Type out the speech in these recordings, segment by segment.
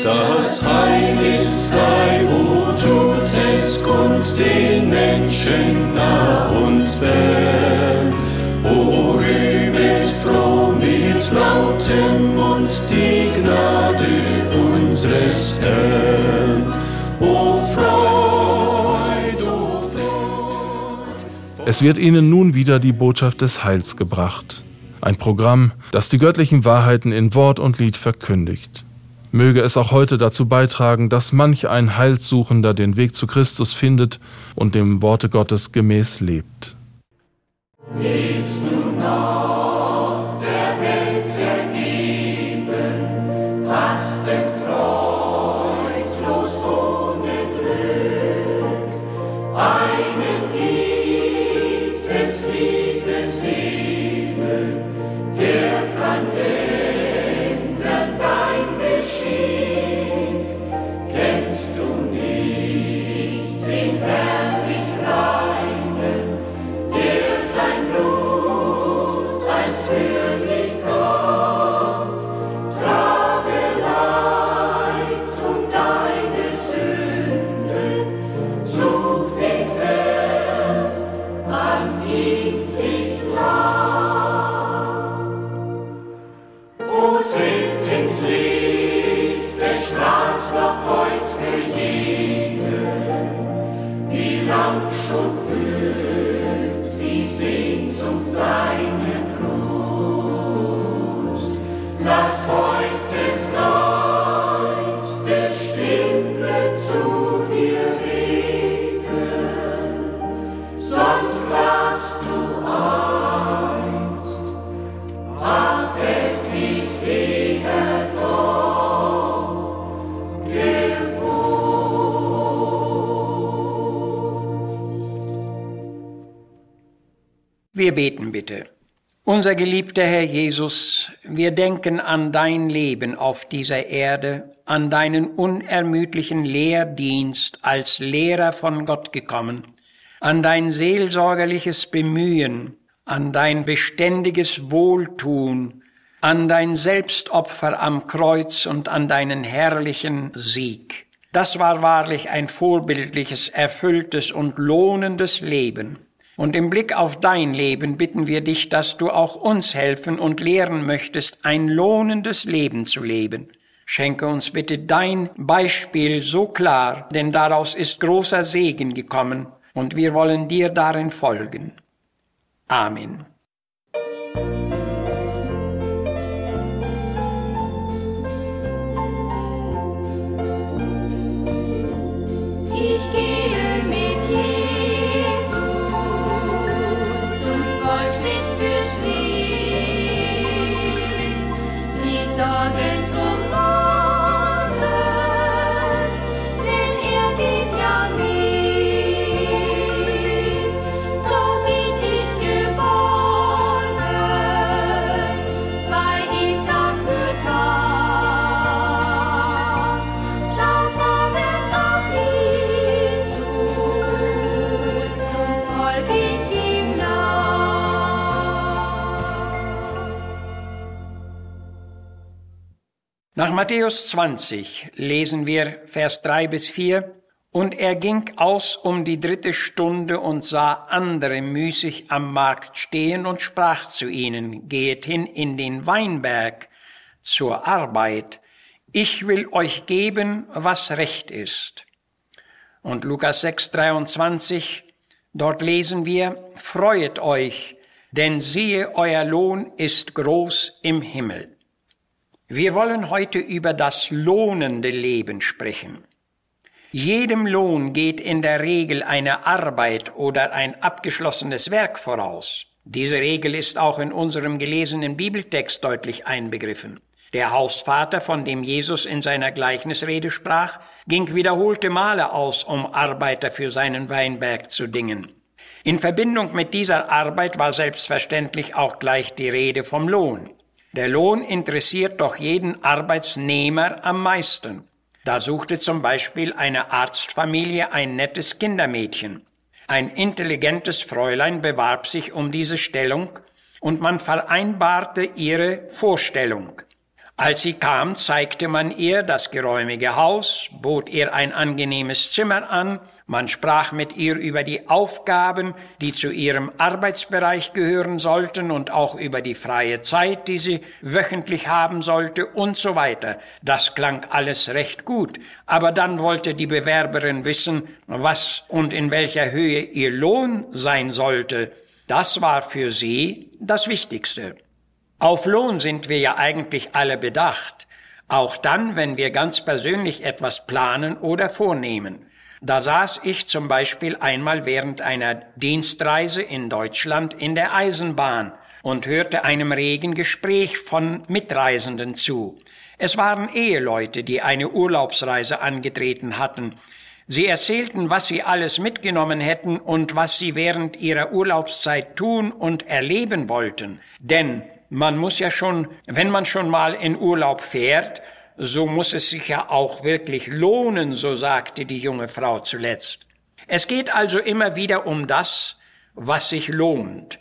Das Heil ist frei, o tut es kund den Menschen nah und fern. O rühmet froh mit lautem Mund die Gnade unseres Herrn. O Freud, o Freud. Es wird ihnen nun wieder die Botschaft des Heils gebracht. Ein Programm, das die göttlichen Wahrheiten in Wort und Lied verkündigt. Möge es auch heute dazu beitragen, dass manch ein Heilsuchender den Weg zu Christus findet und dem Worte Gottes gemäß lebt. Lebst du noch der Welt ergeben, hastet freudlos ohne Glück. Einen gibt es, liebe Wir beten bitte. Unser geliebter Herr Jesus, wir denken an dein Leben auf dieser Erde, an deinen unermüdlichen Lehrdienst als Lehrer von Gott gekommen, an dein seelsorgerliches Bemühen, an dein beständiges Wohltun, an dein Selbstopfer am Kreuz und an deinen herrlichen Sieg. Das war wahrlich ein vorbildliches, erfülltes und lohnendes Leben. Und im Blick auf dein Leben bitten wir dich, dass du auch uns helfen und lehren möchtest, ein lohnendes Leben zu leben. Schenke uns bitte dein Beispiel so klar, denn daraus ist großer Segen gekommen, und wir wollen dir darin folgen. Amen. Nach Matthäus 20 lesen wir Vers 3 bis 4. Und er ging aus um die dritte Stunde und sah andere müßig am Markt stehen und sprach zu ihnen, Gehet hin in den Weinberg zur Arbeit, ich will euch geben, was recht ist. Und Lukas 6, 23, dort lesen wir, Freuet euch, denn siehe, euer Lohn ist groß im Himmel. Wir wollen heute über das lohnende Leben sprechen. Jedem Lohn geht in der Regel eine Arbeit oder ein abgeschlossenes Werk voraus. Diese Regel ist auch in unserem gelesenen Bibeltext deutlich einbegriffen. Der Hausvater, von dem Jesus in seiner Gleichnisrede sprach, ging wiederholte Male aus, um Arbeiter für seinen Weinberg zu dingen. In Verbindung mit dieser Arbeit war selbstverständlich auch gleich die Rede vom Lohn. Der Lohn interessiert doch jeden Arbeitsnehmer am meisten. Da suchte zum Beispiel eine Arztfamilie ein nettes Kindermädchen. Ein intelligentes Fräulein bewarb sich um diese Stellung und man vereinbarte ihre Vorstellung. Als sie kam, zeigte man ihr das geräumige Haus, bot ihr ein angenehmes Zimmer an, man sprach mit ihr über die Aufgaben, die zu ihrem Arbeitsbereich gehören sollten und auch über die freie Zeit, die sie wöchentlich haben sollte und so weiter. Das klang alles recht gut. Aber dann wollte die Bewerberin wissen, was und in welcher Höhe ihr Lohn sein sollte. Das war für sie das Wichtigste. Auf Lohn sind wir ja eigentlich alle bedacht. Auch dann, wenn wir ganz persönlich etwas planen oder vornehmen. Da saß ich zum Beispiel einmal während einer Dienstreise in Deutschland in der Eisenbahn und hörte einem regen Gespräch von Mitreisenden zu. Es waren Eheleute, die eine Urlaubsreise angetreten hatten. Sie erzählten, was sie alles mitgenommen hätten und was sie während ihrer Urlaubszeit tun und erleben wollten. Denn man muss ja schon, wenn man schon mal in Urlaub fährt, so muss es sich ja auch wirklich lohnen, so sagte die junge Frau zuletzt. Es geht also immer wieder um das, was sich lohnt.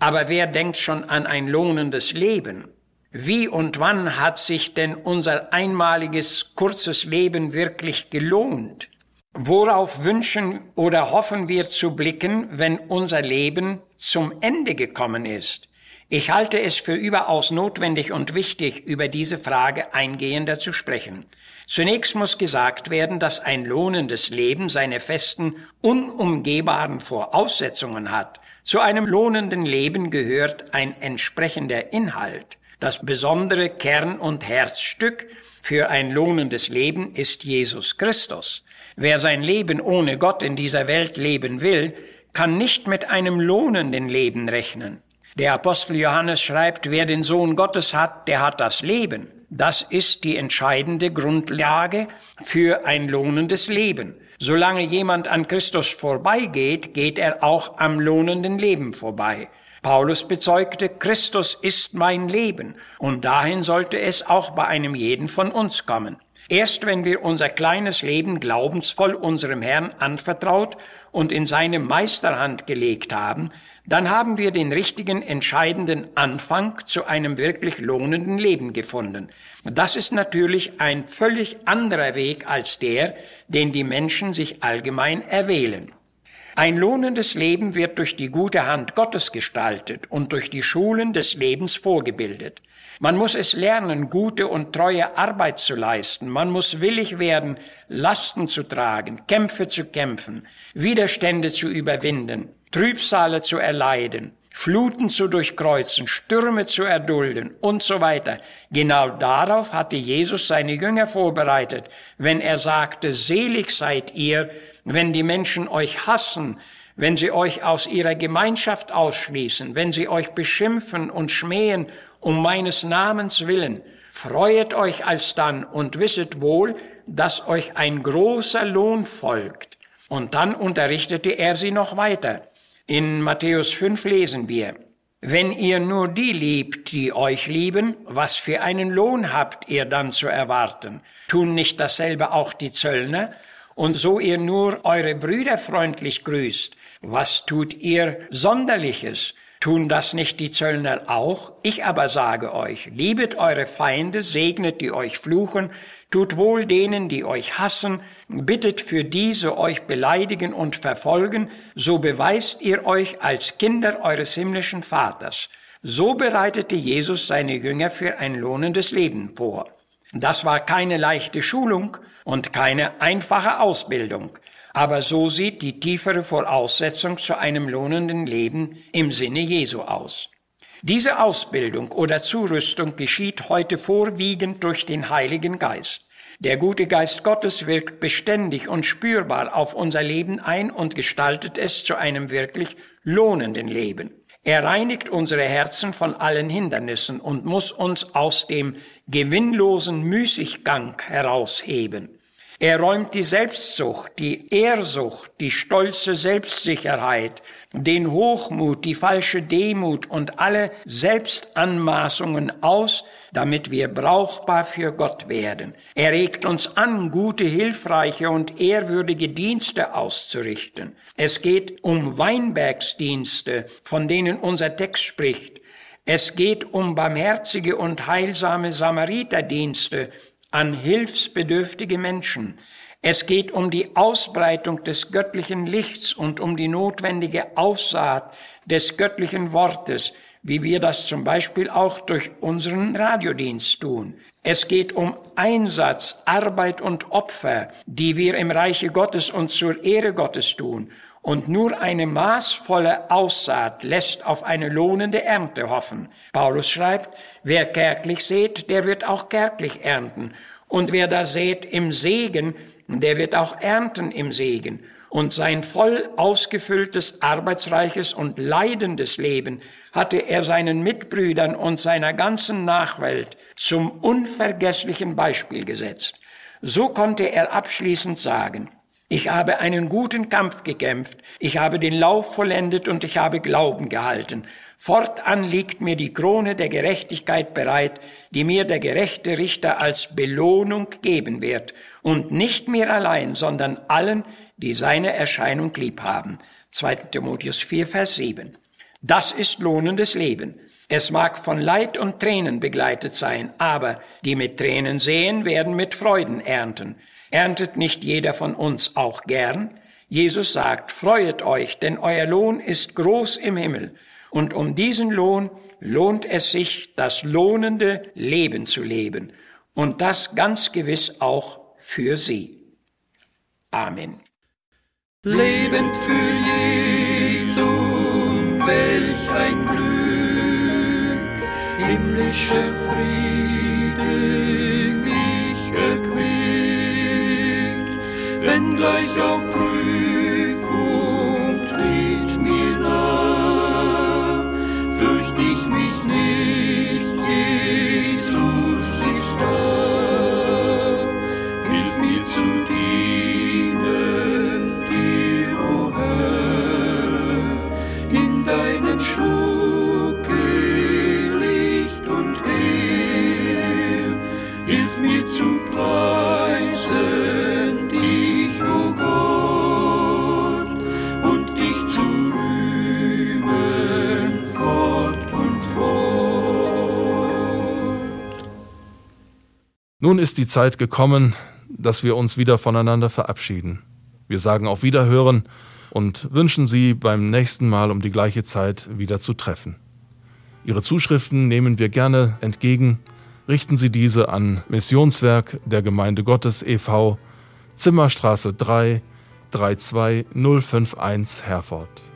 Aber wer denkt schon an ein lohnendes Leben? Wie und wann hat sich denn unser einmaliges, kurzes Leben wirklich gelohnt? Worauf wünschen oder hoffen wir zu blicken, wenn unser Leben zum Ende gekommen ist? Ich halte es für überaus notwendig und wichtig, über diese Frage eingehender zu sprechen. Zunächst muss gesagt werden, dass ein lohnendes Leben seine festen, unumgehbaren Voraussetzungen hat. Zu einem lohnenden Leben gehört ein entsprechender Inhalt. Das besondere Kern- und Herzstück für ein lohnendes Leben ist Jesus Christus. Wer sein Leben ohne Gott in dieser Welt leben will, kann nicht mit einem lohnenden Leben rechnen. Der Apostel Johannes schreibt, wer den Sohn Gottes hat, der hat das Leben. Das ist die entscheidende Grundlage für ein lohnendes Leben. Solange jemand an Christus vorbeigeht, geht er auch am lohnenden Leben vorbei. Paulus bezeugte, Christus ist mein Leben, und dahin sollte es auch bei einem jeden von uns kommen. Erst wenn wir unser kleines Leben glaubensvoll unserem Herrn anvertraut und in seine Meisterhand gelegt haben, dann haben wir den richtigen, entscheidenden Anfang zu einem wirklich lohnenden Leben gefunden. Das ist natürlich ein völlig anderer Weg als der, den die Menschen sich allgemein erwählen. Ein lohnendes Leben wird durch die gute Hand Gottes gestaltet und durch die Schulen des Lebens vorgebildet. Man muss es lernen, gute und treue Arbeit zu leisten. Man muss willig werden, Lasten zu tragen, Kämpfe zu kämpfen, Widerstände zu überwinden. Trübsale zu erleiden, Fluten zu durchkreuzen, Stürme zu erdulden und so weiter. Genau darauf hatte Jesus seine Jünger vorbereitet, wenn er sagte, selig seid ihr, wenn die Menschen euch hassen, wenn sie euch aus ihrer Gemeinschaft ausschließen, wenn sie euch beschimpfen und schmähen um meines Namens willen. Freuet euch alsdann und wisset wohl, dass euch ein großer Lohn folgt. Und dann unterrichtete er sie noch weiter. In Matthäus 5 lesen wir, wenn ihr nur die liebt, die euch lieben, was für einen Lohn habt ihr dann zu erwarten? Tun nicht dasselbe auch die Zöllner? Und so ihr nur eure Brüder freundlich grüßt, was tut ihr Sonderliches? Tun das nicht die Zöllner auch? Ich aber sage euch, liebet eure Feinde, segnet die euch fluchen, tut wohl denen, die euch hassen, bittet für diese euch beleidigen und verfolgen, so beweist ihr euch als Kinder eures himmlischen Vaters. So bereitete Jesus seine Jünger für ein lohnendes Leben vor. Das war keine leichte Schulung und keine einfache Ausbildung. Aber so sieht die tiefere Voraussetzung zu einem lohnenden Leben im Sinne Jesu aus. Diese Ausbildung oder Zurüstung geschieht heute vorwiegend durch den Heiligen Geist. Der gute Geist Gottes wirkt beständig und spürbar auf unser Leben ein und gestaltet es zu einem wirklich lohnenden Leben. Er reinigt unsere Herzen von allen Hindernissen und muss uns aus dem gewinnlosen Müßiggang herausheben. Er räumt die Selbstsucht, die Ehrsucht, die stolze Selbstsicherheit, den Hochmut, die falsche Demut und alle Selbstanmaßungen aus, damit wir brauchbar für Gott werden. Er regt uns an, gute, hilfreiche und ehrwürdige Dienste auszurichten. Es geht um Weinbergsdienste, von denen unser Text spricht. Es geht um barmherzige und heilsame Samariterdienste an hilfsbedürftige Menschen. Es geht um die Ausbreitung des göttlichen Lichts und um die notwendige Aussaat des göttlichen Wortes, wie wir das zum Beispiel auch durch unseren Radiodienst tun. Es geht um Einsatz, Arbeit und Opfer, die wir im Reiche Gottes und zur Ehre Gottes tun. Und nur eine maßvolle Aussaat lässt auf eine lohnende Ernte hoffen. Paulus schreibt, wer kärglich sät, der wird auch kärglich ernten. Und wer da sät im Segen, der wird auch ernten im Segen. Und sein voll ausgefülltes, arbeitsreiches und leidendes Leben hatte er seinen Mitbrüdern und seiner ganzen Nachwelt zum unvergesslichen Beispiel gesetzt. So konnte er abschließend sagen, ich habe einen guten Kampf gekämpft, ich habe den Lauf vollendet und ich habe Glauben gehalten. Fortan liegt mir die Krone der Gerechtigkeit bereit, die mir der gerechte Richter als Belohnung geben wird, und nicht mir allein, sondern allen, die seine Erscheinung lieb haben. 2. Timotheus 4, Vers 7. Das ist lohnendes Leben. Es mag von Leid und Tränen begleitet sein, aber die mit Tränen sehen, werden mit Freuden ernten. Erntet nicht jeder von uns auch gern? Jesus sagt, freuet euch, denn euer Lohn ist groß im Himmel. Und um diesen Lohn lohnt es sich, das lohnende Leben zu leben. Und das ganz gewiss auch für Sie. Amen. Lebend für Jesu, welch ein Glück, himmlische Friede gleich auch Prüfung tritt mir nah, fürcht ich mich nicht, Jesus ist da, hilf mir zu dienen, dir, o Herr, in deinem Schmucke Licht und Heer, hilf mir zu preisen Nun ist die Zeit gekommen, dass wir uns wieder voneinander verabschieden. Wir sagen auf Wiederhören und wünschen Sie beim nächsten Mal um die gleiche Zeit wieder zu treffen. Ihre Zuschriften nehmen wir gerne entgegen. Richten Sie diese an Missionswerk der Gemeinde Gottes e.V., Zimmerstraße 3, 32051 Herford.